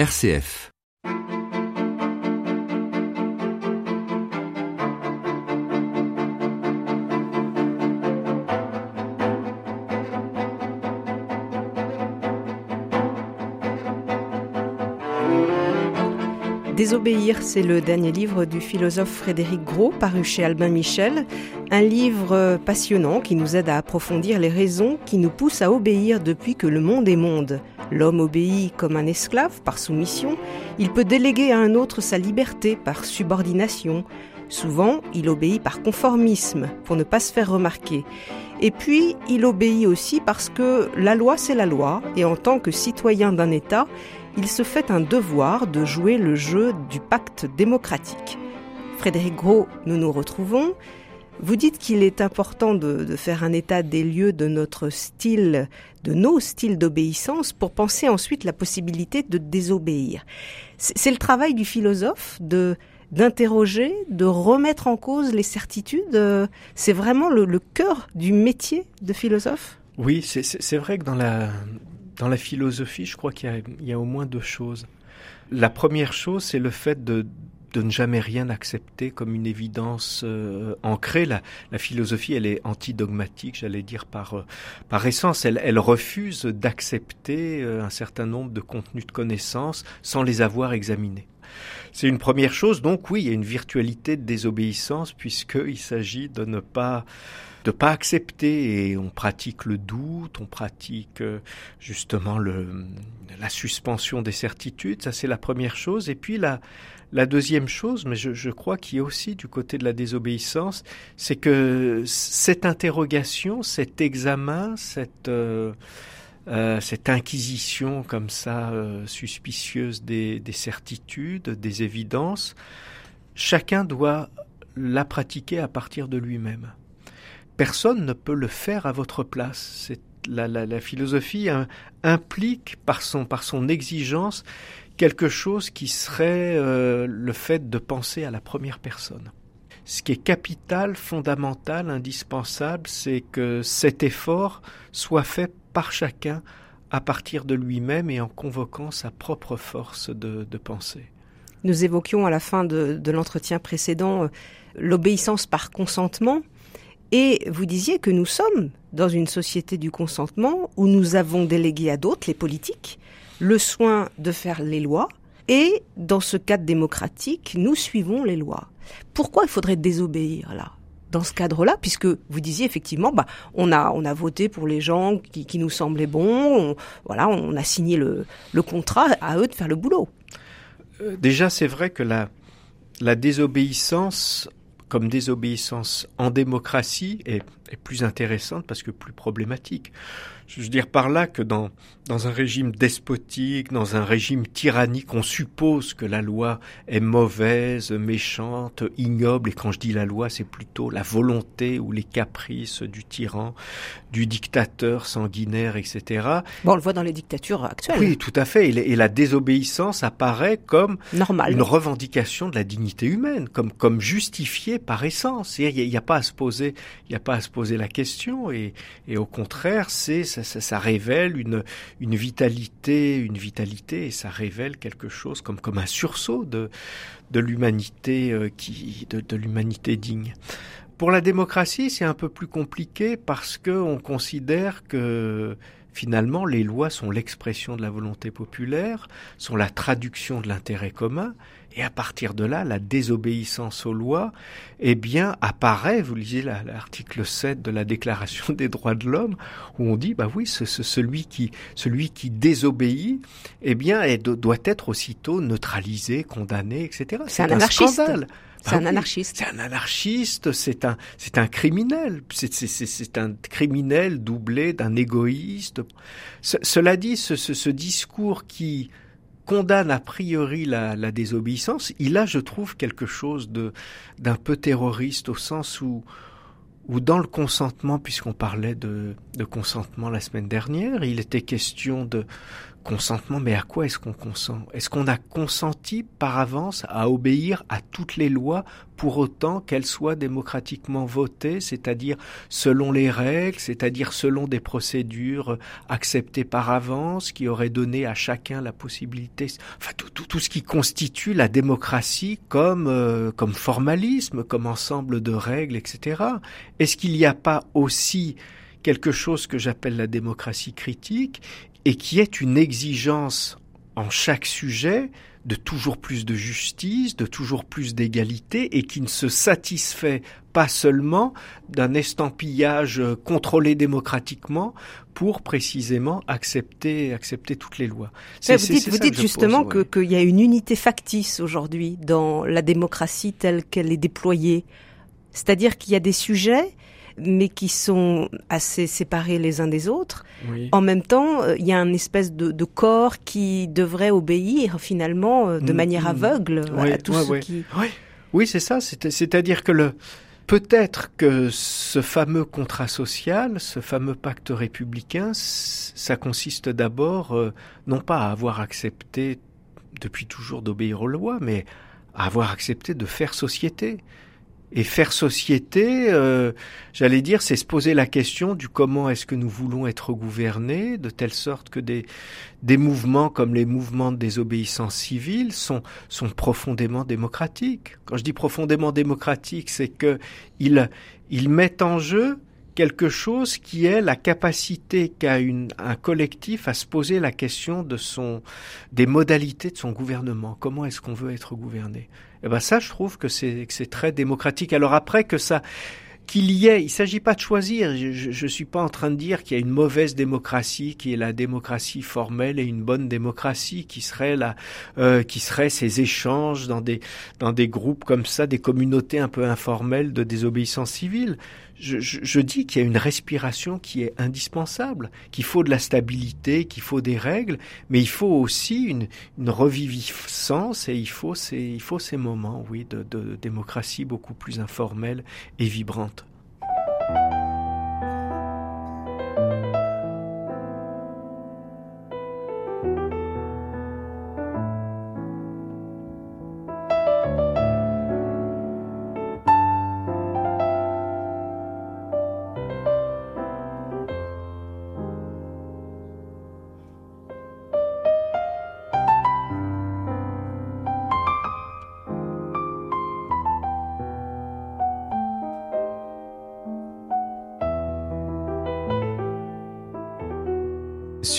RCF Désobéir, c'est le dernier livre du philosophe Frédéric Gros, paru chez Albin Michel. Un livre passionnant qui nous aide à approfondir les raisons qui nous poussent à obéir depuis que le monde est monde. L'homme obéit comme un esclave par soumission, il peut déléguer à un autre sa liberté par subordination. Souvent, il obéit par conformisme, pour ne pas se faire remarquer. Et puis, il obéit aussi parce que la loi, c'est la loi, et en tant que citoyen d'un État, il se fait un devoir de jouer le jeu du pacte démocratique. Frédéric Gros, nous nous retrouvons. Vous dites qu'il est important de, faire un état des lieux de notre style, de nos styles d'obéissance, pour penser ensuite la possibilité de désobéir. C'est le travail du philosophe de d'interroger, de remettre en cause les certitudes? C'est vraiment le, cœur du métier de philosophe? Oui, c'est vrai que dans la dans la philosophie, je crois qu'il y, a au moins deux choses. La première chose, c'est le fait de, ne jamais rien accepter comme une évidence euh, ancrée. La, philosophie, elle est antidogmatique, j'allais dire par euh, par essence. Elle, refuse d'accepter euh, un certain nombre de contenus de connaissances sans les avoir examinés. C'est une première chose. Donc oui, il y a une virtualité de désobéissance puisqu'il s'agit de ne pas de pas accepter et on pratique le doute, on pratique euh, justement le, la suspension des certitudes, ça c'est la première chose. Et puis la, la deuxième chose, mais je, crois qu'il y a aussi du côté de la désobéissance, c'est que cette interrogation, cet examen, cette euh, euh, cette inquisition comme ça suspicieuse des, des, certitudes, des évidences, chacun doit la pratiquer à partir de lui-même personne ne peut le faire à votre place. C'est la, philosophie implique par son, par son exigence quelque chose qui serait euh, le fait de penser à la première personne. Ce qui est capital, fondamental, indispensable, c'est que cet effort soit fait par chacun à partir de lui-même et en convoquant sa propre force de, pensée. Nous évoquions à la fin de, de l'entretien précédent euh, l'obéissance par consentement. Et vous disiez que nous sommes dans une société du consentement où nous avons délégué à d'autres, les politiques, le soin de faire les lois. Et dans ce cadre démocratique, nous suivons les lois. Pourquoi il faudrait désobéir là dans ce cadre-là, puisque vous disiez effectivement, bah, on a on a voté pour les gens qui, qui nous semblaient bons, voilà, on a signé le, le contrat, à eux de faire le boulot. Euh, déjà, c'est vrai que la la désobéissance comme désobéissance en démocratie est, est, plus intéressante parce que plus problématique. Je veux dire par là que dans, dans un régime despotique, dans un régime tyrannique, on suppose que la loi est mauvaise, méchante, ignoble, et quand je dis la loi, c'est plutôt la volonté ou les caprices du tyran, du dictateur sanguinaire, etc. Bon, on le voit dans les dictatures actuelles. Oui, tout à fait. Et, la désobéissance apparaît comme Normal. une revendication de la dignité humaine, comme, comme justifiée par essence. Il n'y a, pas à se poser, il n'y a pas à se poser la question, et, au contraire, c'est ça, révèle une, une vitalité, une vitalité, et ça révèle quelque chose comme, comme un sursaut de, de l'humanité euh, qui, de l'humanité digne. Pour la démocratie, c'est un peu plus compliqué parce que on considère que finalement les lois sont l'expression de la volonté populaire, sont la traduction de l'intérêt commun, et à partir de là, la désobéissance aux lois, eh bien, apparaît, vous lisez l'article 7 de la Déclaration des droits de l'homme, où on dit, bah oui, ce, celui qui, celui qui désobéit, eh bien, doit être aussitôt neutralisé, condamné, etc. C'est un, scandale. C'est un anarchiste. C'est un anarchiste, c'est un, c'est un criminel. C'est un criminel doublé d'un égoïste. cela dit, ce, ce discours qui, condamne a priori la, la, désobéissance, il a, je trouve, quelque chose de d'un peu terroriste au sens où où dans le consentement, puisqu'on parlait de, de, consentement la semaine dernière, il était question de Consentement, mais à quoi est-ce qu'on consent? Est-ce qu'on a consenti par avance à obéir à toutes les lois pour autant qu'elles soient démocratiquement votées, c'est-à-dire selon les règles, c'est-à-dire selon des procédures acceptées par avance, qui auraient donné à chacun la possibilité, enfin tout, tout, tout ce qui constitue la démocratie comme, euh, comme formalisme, comme ensemble de règles, etc. Est-ce qu'il n'y a pas aussi quelque chose que j'appelle la démocratie critique? Et qui est une exigence en chaque sujet de toujours plus de justice, de toujours plus d'égalité et qui ne se satisfait pas seulement d'un estampillage contrôlé démocratiquement pour précisément accepter, accepter toutes les lois. vous dites, vous dites justement qu'il y a une unité factice aujourd'hui dans la démocratie telle qu'elle est déployée. C'est-à-dire qu'il y a des sujets mais qui sont assez séparés les uns des autres. En même temps, euh, il y a une espèce de, corps qui devrait obéir finalement euh, de mm, manière mm. aveugle à tout ce qui. Oui, c'est ça. C'est-à-dire que le peut-être que ce fameux contrat social, ce fameux pacte républicain, ça consiste d'abord euh, non pas à avoir accepté depuis toujours d'obéir aux lois, mais à avoir accepté de faire société. Et faire société, euh, j'allais dire, c'est se poser la question du comment est-ce que nous voulons être gouvernés, de telle sorte que des, des mouvements comme les mouvements de désobéissance civile sont, sont profondément démocratiques. Quand je dis profondément démocratiques, c'est que ils, ils mettent en jeu quelque chose qui est la capacité qu'a un collectif à se poser la question de son, des modalités de son gouvernement. Comment est-ce qu'on veut être gouverné? Eh ben ça, je trouve que c'est très démocratique. Alors après que ça qu'il y ait, il s'agit pas de choisir. Je, ne suis pas en train de dire qu'il y a une mauvaise démocratie, qui est la démocratie formelle et une bonne démocratie, qui serait la, euh, qui serait ces échanges dans des dans des groupes comme ça, des communautés un peu informelles de désobéissance civile je, dis qu'il y a une respiration qui est indispensable, qu'il faut de la stabilité, qu'il faut des règles, mais il faut aussi une, reviviscence et il faut ces, il faut ces moments, oui, de, de démocratie beaucoup plus informelle et vibrante.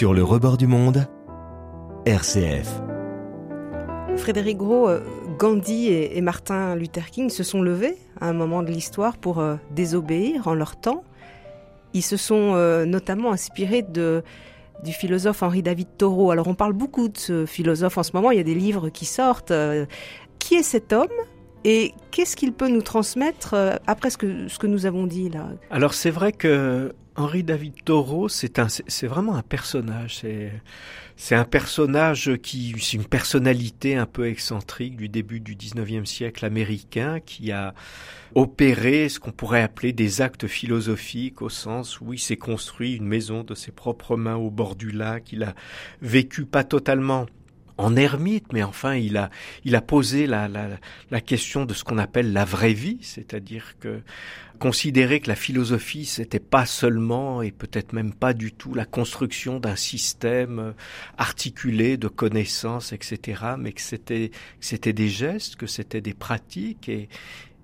Sur le rebord du monde, RCF. Frédéric Gros, euh, Gandhi et, Martin Luther King se sont levés à un moment de l'histoire pour euh, désobéir en leur temps. Ils se sont euh, notamment inspirés de, du philosophe Henri David Thoreau. Alors on parle beaucoup de ce philosophe en ce moment, il y a des livres qui sortent. qui est cet homme et qu'est-ce qu'il peut nous transmettre après ce que, ce que nous avons dit là? Alors c'est vrai que Henri David Thoreau, c'est un, c'est vraiment un personnage. C'est, c'est un personnage qui, c'est une personnalité un peu excentrique du début du 19e siècle américain qui a opéré ce qu'on pourrait appeler des actes philosophiques au sens où il s'est construit une maison de ses propres mains au bord du lac. Il a vécu pas totalement en ermite, mais enfin il a il a posé la, la, la question de ce qu'on appelle la vraie vie, c'est-à-dire que considérer que la philosophie c'était pas seulement et peut-être même pas du tout la construction d'un système articulé de connaissances, etc., mais que c'était c'était des gestes, que c'était des pratiques et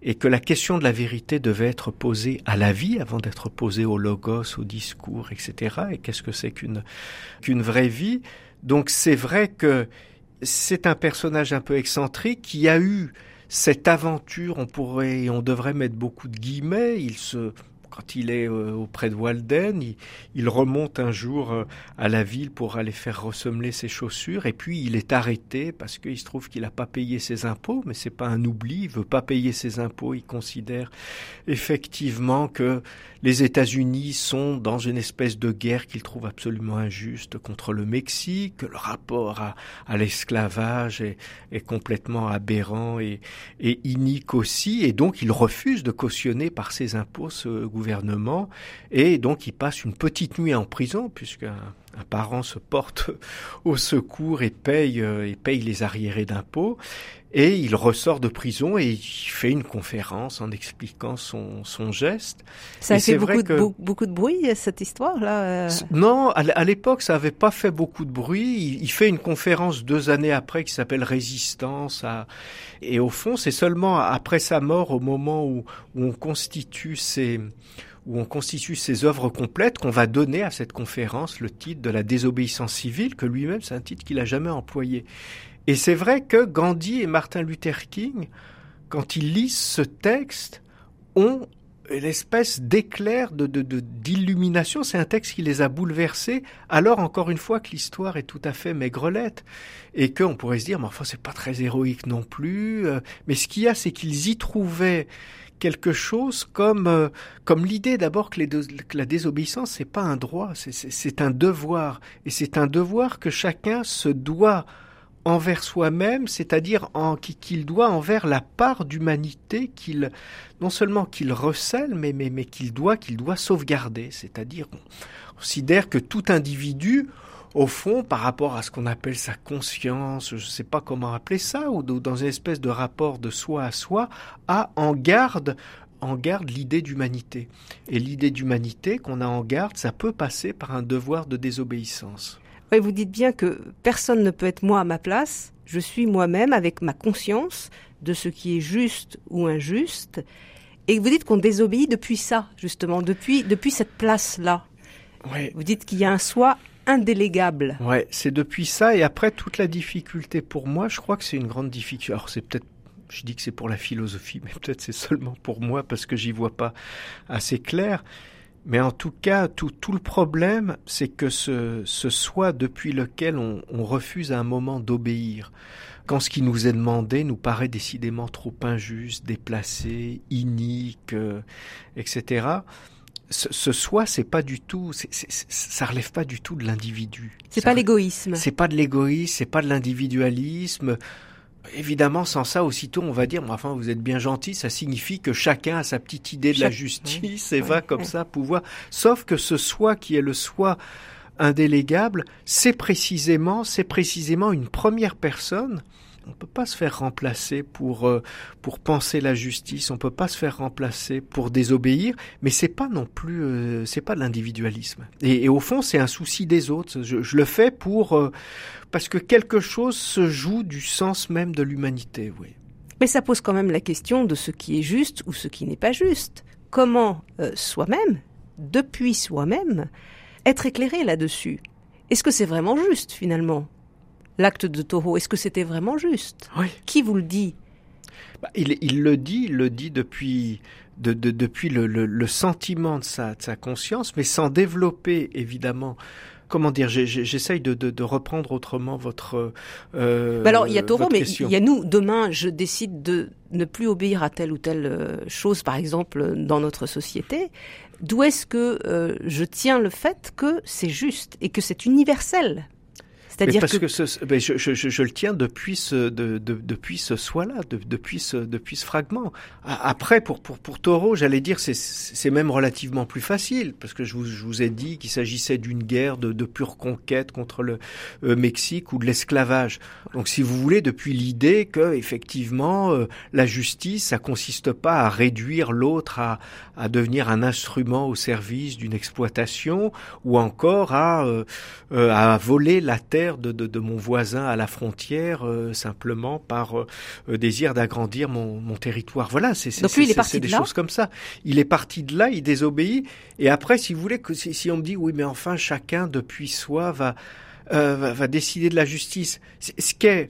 et que la question de la vérité devait être posée à la vie avant d'être posée au logos, au discours, etc. Et qu'est-ce que c'est qu'une qu'une vraie vie? Donc c'est vrai que c'est un personnage un peu excentrique qui a eu cette aventure, on pourrait, on devrait mettre beaucoup de guillemets, il se quand il est euh, auprès de Walden, il, remonte un jour euh, à la ville pour aller faire ressemeler ses chaussures et puis il est arrêté parce qu'il se trouve qu'il n'a pas payé ses impôts, mais c'est pas un oubli, il veut pas payer ses impôts, il considère effectivement que les États-Unis sont dans une espèce de guerre qu'il trouve absolument injuste contre le Mexique, que le rapport à, l'esclavage est, complètement aberrant et, et inique aussi, et donc il refuse de cautionner par ses impôts ce gouvernement et donc il passe une petite nuit en prison, puisqu'un un parent se porte au secours paye, et paye les arriérés d'impôts. Et il ressort de prison et il fait une conférence en expliquant son, son geste. Ça a fait beaucoup, de, beaucoup de bruit, cette histoire-là Non, à l'époque, ça n'avait pas fait beaucoup de bruit. Il, fait une conférence deux années après qui s'appelle Résistance. À... Et au fond, c'est seulement après sa mort, au moment où, où on constitue ses où on constitue ses œuvres complètes, qu'on va donner à cette conférence le titre de la désobéissance civile, que lui-même, c'est un titre qu'il a jamais employé. Et c'est vrai que Gandhi et Martin Luther King, quand ils lisent ce texte, ont une espèce d'éclair de, d'illumination. C'est un texte qui les a bouleversés, alors encore une fois que l'histoire est tout à fait maigrelette. Et qu'on pourrait se dire, mais enfin, c'est pas très héroïque non plus. Euh, mais ce qu'il y a, c'est qu'ils y trouvaient quelque chose comme euh, comme l'idée d'abord que, la désobéissance c'est pas un droit, c'est un devoir et c'est un devoir que chacun se doit envers soi-même, c'est-à-dire qu'il doit envers la part d'humanité qu'il non seulement qu'il recèle, mais mais, mais qu'il doit qu'il doit sauvegarder, c'est-à-dire on considère que tout individu au fond, par rapport à ce qu'on appelle sa conscience, je ne sais pas comment appeler ça, ou dans une espèce de rapport de soi à soi, a en garde en garde l'idée d'humanité. Et l'idée d'humanité qu'on a en garde, ça peut passer par un devoir de désobéissance. Oui, vous dites bien que personne ne peut être moi à ma place. Je suis moi-même avec ma conscience de ce qui est juste ou injuste. Et vous dites qu'on désobéit depuis ça, justement, depuis, depuis cette place-là. Oui. Vous dites qu'il y a un soi indélégable. Ouais, c'est depuis ça et après toute la difficulté pour moi, je crois que c'est une grande difficulté. Alors c'est peut-être je dis que c'est pour la philosophie, mais peut-être c'est seulement pour moi parce que j'y vois pas assez clair. Mais en tout cas, tout, tout le problème, c'est que ce, ce soi depuis lequel on, on refuse à un moment d'obéir, quand ce qui nous est demandé nous paraît décidément trop injuste, déplacé, inique, euh, etc ce, ce soi, c'est pas du tout, c ça relève pas du tout de l'individu. C'est pas l'égoïsme. C'est pas de l'égoïsme, c'est pas de l'individualisme. Évidemment, sans ça, aussitôt, on va dire, mais enfin, vous êtes bien gentil, ça signifie que chacun a sa petite idée de la justice et va comme ça pouvoir. Sauf que ce soi qui est le soi indélégable, c'est précisément, c'est précisément une première personne on peut pas se faire remplacer pour euh, pour penser la justice, on peut pas se faire remplacer pour désobéir, mais c'est pas non plus euh, c'est pas de l'individualisme. Et, au fond, c'est un souci des autres. Je, le fais pour euh, parce que quelque chose se joue du sens même de l'humanité, oui. Mais ça pose quand même la question de ce qui est juste ou ce qui n'est pas juste. Comment soi-même, depuis soi-même, être éclairé là-dessus? Est-ce que c'est vraiment juste finalement? L'acte de taureau. Est-ce que c'était vraiment juste? Oui. Qui vous le dit? Bah, il, il, le dit, il le dit depuis, de, de, depuis le, le, le, sentiment de sa, de sa conscience, mais sans développer évidemment comment dire, j'essaye de, de, de, reprendre autrement votre. Euh, bah alors il y a Taureau, mais il y a nous. Demain, je décide de ne plus obéir à telle ou telle euh, chose, par exemple dans notre société. D'où est-ce que euh, je tiens le fait que c'est juste et que c'est universel? C'est-à-dire parce que, ce, ben je, je, je, le tiens depuis ce de, de, depuis ce soi-là, de, depuis ce depuis ce fragment. Après, pour pour pour Taureau, j'allais dire c'est c'est même relativement plus facile parce que je vous, je vous ai dit qu'il s'agissait d'une guerre de, de pure conquête contre le euh, Mexique ou de l'esclavage. Donc, si vous voulez, depuis l'idée que effectivement euh, la justice, ça consiste pas à réduire l'autre à à devenir un instrument au service d'une exploitation ou encore à euh, à voler la terre de, de, de, mon voisin à la frontière euh, simplement par euh, euh, désir d'agrandir mon, mon, territoire. Voilà, c'est des choses comme ça. Il est parti de là, il désobéit. Et après, si vous voulez, que si, si on me dit oui, mais enfin chacun depuis soi va va, va, décider de la justice. Ce qu'est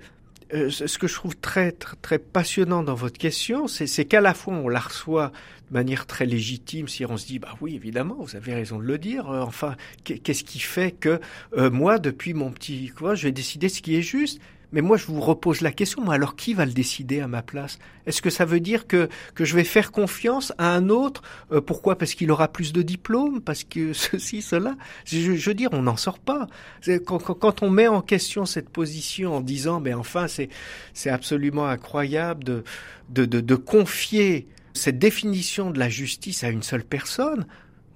ce que je trouve très, très, très passionnant dans votre question, c'est qu'à la fois on la reçoit de manière très légitime si on se dit bah oui évidemment vous avez raison de le dire euh, enfin qu'est-ce qui fait que euh, moi depuis mon petit quoi je vais décider ce qui est juste mais moi, je vous repose la question, moi, alors qui va le décider à ma place? Est-ce que ça veut dire que, que je vais faire confiance à un autre? Euh, Pourquoi? Parce qu'il aura plus de diplômes? Parce que ceci, cela? Je, veux dire, on n'en sort pas. Quand, quand, on met en question cette position en disant, mais enfin, c'est, c'est absolument incroyable de, de, de, de confier cette définition de la justice à une seule personne,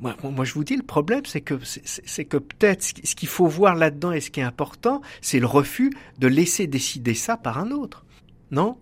moi, moi, je vous dis, le problème, c'est que c'est que peut-être ce qu'il faut voir là-dedans et ce qui est important, c'est le refus de laisser décider ça par un autre. Non?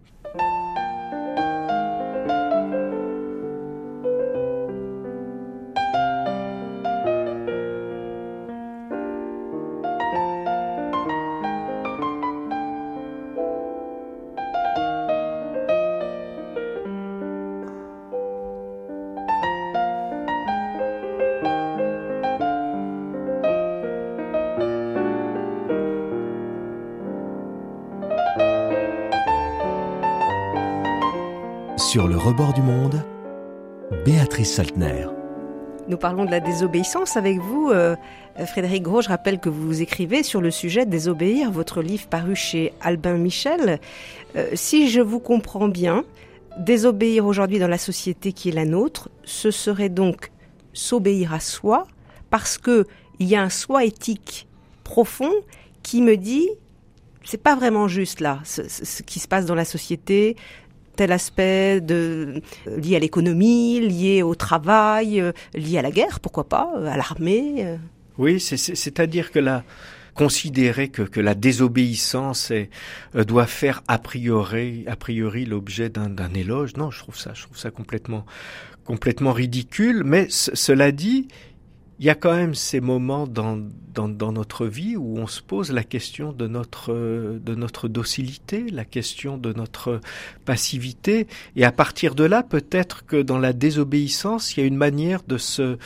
Rebord du monde, Béatrice Saltner. Nous parlons de la désobéissance avec vous. Euh, Frédéric Gros, je rappelle que vous écrivez sur le sujet Désobéir, votre livre paru chez Albin Michel. Euh, si je vous comprends bien, désobéir aujourd'hui dans la société qui est la nôtre, ce serait donc s'obéir à soi, parce que il y a un soi éthique profond qui me dit c'est pas vraiment juste là, ce, qui se passe dans la société, tel aspect de, lié à l'économie, lié au travail, euh, lié à la guerre, pourquoi pas, euh, à l'armée. Euh. Oui, c'est-à-dire que là, considérer que, la désobéissance doit faire a priori, l'objet d'un éloge, non, je trouve ça, complètement ridicule. Mais cela dit, il y a quand même ces moments dans, dans, dans, notre vie où on se pose la question de notre, de notre docilité, la question de notre passivité. Et à partir de là, peut-être que dans la désobéissance, il y a une manière de se,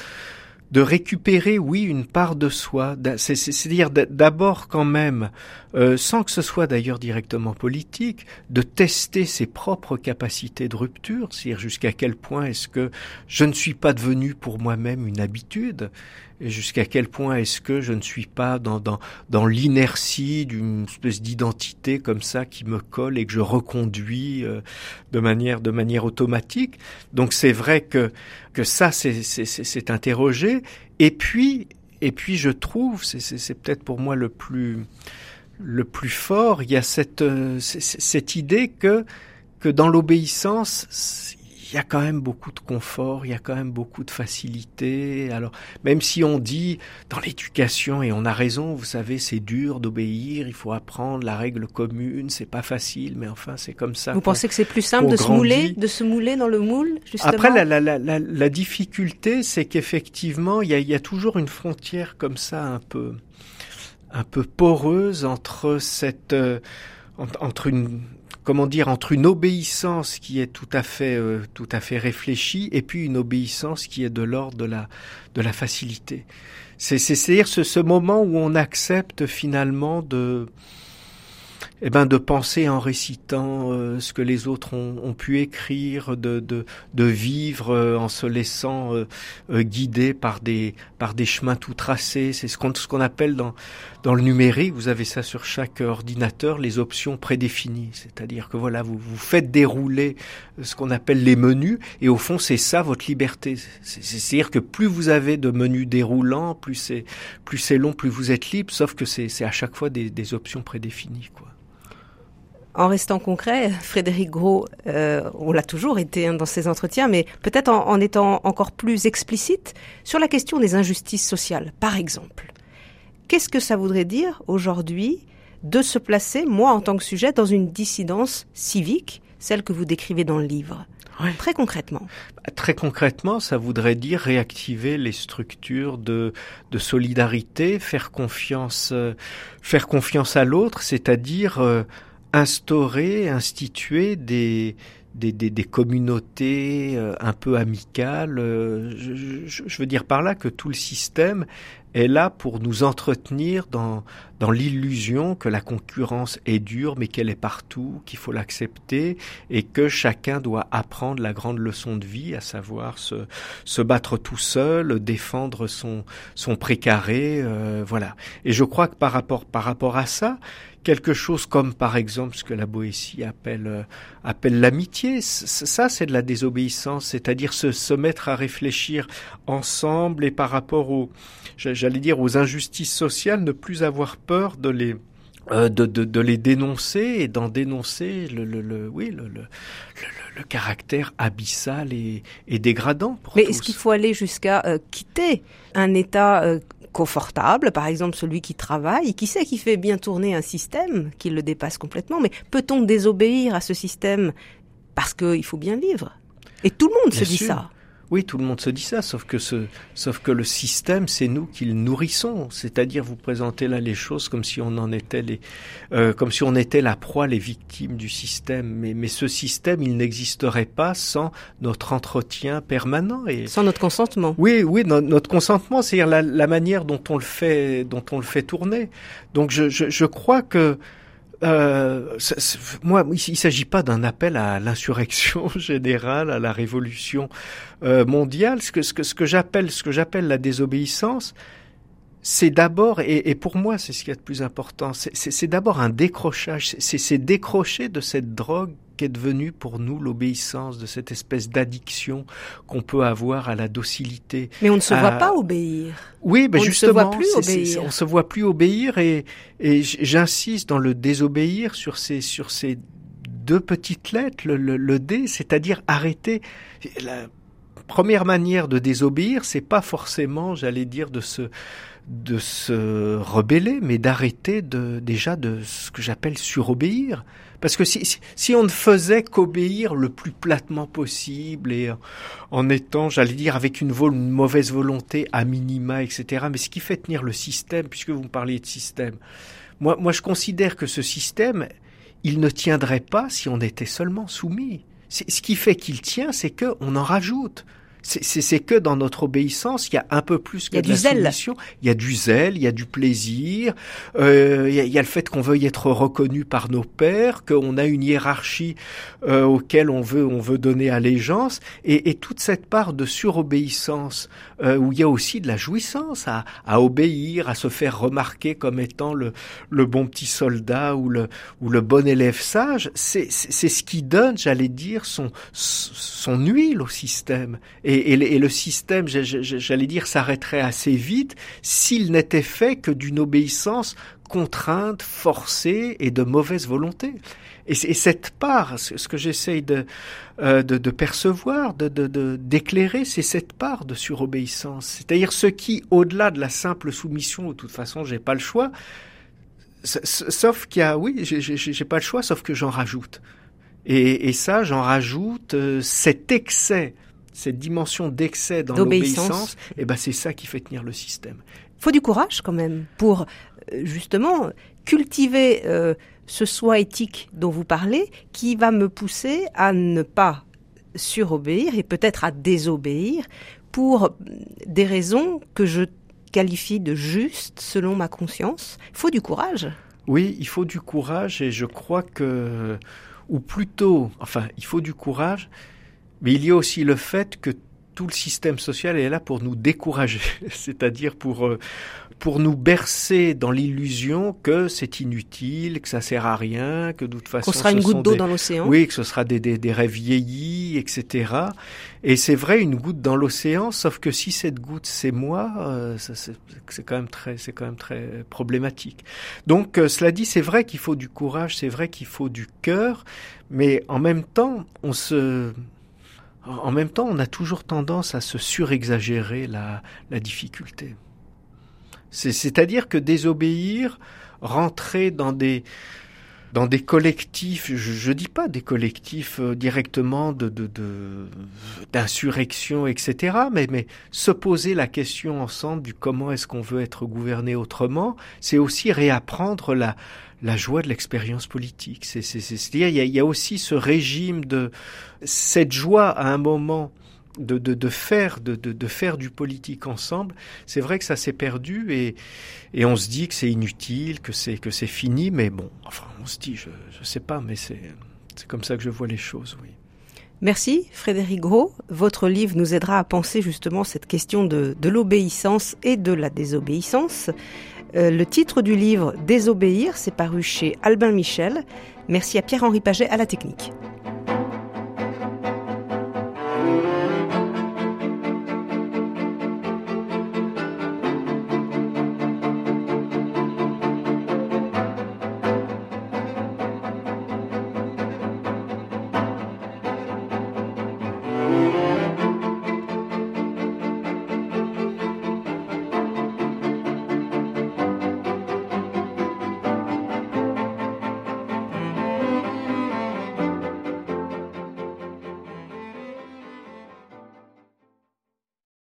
de récupérer, oui, une part de soi, c'est-à-dire d'abord quand même, euh, sans que ce soit d'ailleurs directement politique, de tester ses propres capacités de rupture, c'est-à-dire jusqu'à quel point est-ce que je ne suis pas devenu pour moi-même une habitude, jusqu'à quel point est-ce que je ne suis pas dans, dans, dans l'inertie d'une espèce d'identité comme ça qui me colle et que je reconduis euh, de manière de manière automatique. Donc c'est vrai que que ça c'est interrogé. Et puis et puis je trouve c'est peut-être pour moi le plus le plus fort. Il y a cette euh, cette idée que que dans l'obéissance il y a quand même beaucoup de confort, il y a quand même beaucoup de facilité. Alors, même si on dit dans l'éducation, et on a raison, vous savez, c'est dur d'obéir, il faut apprendre la règle commune, c'est pas facile, mais enfin, c'est comme ça. Vous pensez que c'est plus simple de se mouler, de se mouler dans le moule, justement? Après, la, la, la, la, la difficulté, c'est qu'effectivement, il y a, il y a toujours une frontière comme ça, un peu, un peu poreuse entre cette, euh, entre une comment dire, entre une obéissance qui est tout à fait, euh, tout à fait réfléchie et puis une obéissance qui est de l'ordre de la, de la facilité. C'est, c'est-à-dire ce, ce moment où on accepte finalement de, eh ben de penser en récitant euh, ce que les autres ont, ont pu écrire, de, de, de vivre euh, en se laissant euh, guider par des par des chemins tout tracés. C'est ce qu'on ce qu'on appelle dans dans le numérique. Vous avez ça sur chaque ordinateur, les options prédéfinies. C'est-à-dire que voilà, vous vous faites dérouler ce qu'on appelle les menus, et au fond c'est ça votre liberté. C'est-à-dire que plus vous avez de menus déroulants, plus c'est plus c'est long, plus vous êtes libre. Sauf que c'est c'est à chaque fois des, des options prédéfinies, quoi. En restant concret, Frédéric Gros, euh, on l'a toujours été hein, dans ses entretiens, mais peut-être en, en, étant encore plus explicite sur la question des injustices sociales, par exemple. Qu'est-ce que ça voudrait dire aujourd'hui de se placer, moi en tant que sujet, dans une dissidence civique, celle que vous décrivez dans le livre? Ouais. Très concrètement. Très concrètement, ça voudrait dire réactiver les structures de, de solidarité, faire confiance, euh, faire confiance à l'autre, c'est-à-dire euh, instaurer, instituer des, des, des, des communautés euh, un peu amicales. Euh, je, je, je, veux dire par là que tout le système est là pour nous entretenir dans, dans l'illusion que la concurrence est dure, mais qu'elle est partout, qu'il faut l'accepter et que chacun doit apprendre la grande leçon de vie, à savoir se, se battre tout seul, défendre son, son précaré, euh, voilà. Et je crois que par rapport, par rapport à ça, quelque chose comme par exemple ce que la Boétie appelle euh, appelle l'amitié. Ça, c'est de la désobéissance, c'est-à-dire se, se mettre à réfléchir ensemble et par rapport aux, j'allais dire aux injustices sociales, ne plus avoir peur de les euh, de, de, de, les dénoncer et d'en dénoncer le, le, le oui, le, le, le, caractère abyssal et, et dégradant. Pour Mais est-ce qu'il faut aller jusqu'à euh, quitter un État euh, confortable, par exemple celui qui travaille, qui sait qu'il fait bien tourner un système qui le dépasse complètement, mais peut-on désobéir à ce système parce qu'il faut bien vivre? Et tout le monde bien se dit ça. Oui, tout le monde se dit ça, sauf que, ce, sauf que le système, c'est nous qui le nourrissons. C'est-à-dire, vous présentez là les choses comme si on en était les, euh, comme si on était la proie, les victimes du système. Mais, mais ce système, il n'existerait pas sans notre entretien permanent et sans notre consentement. Oui, oui, notre consentement, c'est-à-dire la, la, manière dont on le fait, dont on le fait tourner. Donc, je, je, je crois que euh, moi, il ne s'agit pas d'un appel à l'insurrection générale, à la révolution euh, mondiale. Ce que, ce que, ce que j'appelle, ce que j'appelle la désobéissance, c'est d'abord, et, et, pour moi, c'est ce qui est le plus important, c'est d'abord un décrochage, c'est décrocher de cette drogue qu'est devenue pour nous l'obéissance, de cette espèce d'addiction qu'on peut avoir à la docilité. Mais on ne se voit pas obéir. Oui, ben on justement, ne se voit plus obéir. on se voit plus obéir et, et j'insiste dans le désobéir sur ces, sur ces deux petites lettres, le, le, le D, c'est-à-dire arrêter. La première manière de désobéir, c'est pas forcément, j'allais dire, de se de se rebeller, mais d'arrêter de, déjà de ce que j'appelle surobéir. Parce que si, si on ne faisait qu'obéir le plus platement possible et en étant, j'allais dire, avec une, vol, une, mauvaise volonté à minima, etc., mais ce qui fait tenir le système, puisque vous me parliez de système, moi, moi je considère que ce système, il ne tiendrait pas si on était seulement soumis. Ce qui fait qu'il tient, c'est qu'on en rajoute c'est que dans notre obéissance, il y a un peu plus que de la zèle. soumission. Il y a du zèle, il y a du plaisir, euh, il, y a, il, y a, le fait qu'on veuille être reconnu par nos pères, qu'on a une hiérarchie euh, auquel on veut, on veut donner allégeance, et, et toute cette part de surobéissance euh, où il y a aussi de la jouissance à, à, obéir, à se faire remarquer comme étant le, le bon petit soldat ou le, ou le bon élève sage, c'est ce qui donne, j'allais dire, son, son huile au système. Et et, le système, j'allais dire, s'arrêterait assez vite s'il n'était fait que d'une obéissance contrainte, forcée et de mauvaise volonté. Et, cette part, ce que j'essaye de, euh, de, de, percevoir, de, d'éclairer, c'est cette part de surobéissance. C'est-à-dire ce qui, au-delà de la simple soumission, de toute façon, j'ai pas le choix, sauf qu'il y a, oui, j'ai pas le choix, sauf que j'en rajoute. Et, et ça, j'en rajoute euh, cet excès cette dimension d'excès dans l'obéissance, et eh ben c'est ça qui fait tenir le système. Faut du courage quand même pour justement cultiver euh, ce soi éthique dont vous parlez, qui va me pousser à ne pas surobéir et peut-être à désobéir pour des raisons que je qualifie de justes selon ma conscience. Il faut du courage. Oui, il faut du courage et je crois que, ou plutôt, enfin, il faut du courage, mais il y a aussi le fait que tout le système social est là pour nous décourager, c'est-à-dire pour euh, pour nous bercer dans l'illusion que c'est inutile, que ça sert à rien, que de toute façon qu'on sera une goutte d'eau dans l'océan. Oui, que ce sera des, des, des rêves vieillis, etc. Et c'est vrai une goutte dans l'océan, sauf que si cette goutte c'est moi, euh, c'est quand même très c'est quand même très problématique. Donc euh, cela dit, c'est vrai qu'il faut du courage, c'est vrai qu'il faut du cœur, mais en même temps, on se en même temps, on a toujours tendance à se surexagérer la, la difficulté. C'est-à-dire que désobéir, rentrer dans des, dans des collectifs, je ne dis pas des collectifs euh, directement de, d'insurrection, de, etc., mais, mais se poser la question ensemble du comment est-ce qu'on veut être gouverné autrement, c'est aussi réapprendre la, la joie de l'expérience politique. C'est-à-dire il, y, a aussi ce régime de cette joie à un moment de, faire de, faire du politique ensemble, c'est vrai que ça s'est perdu et, on se dit que c'est inutile, que c'est que c'est fini, mais bon, enfin on se dit, je je sais pas, mais c'est comme ça que je vois les choses, oui. Merci Frédéric Gros. Votre livre nous aidera à penser justement cette question de l'obéissance et de la désobéissance. Euh, le titre du livre Désobéir, c'est paru chez Albin Michel. Merci à Pierre-Henri Paget à la technique.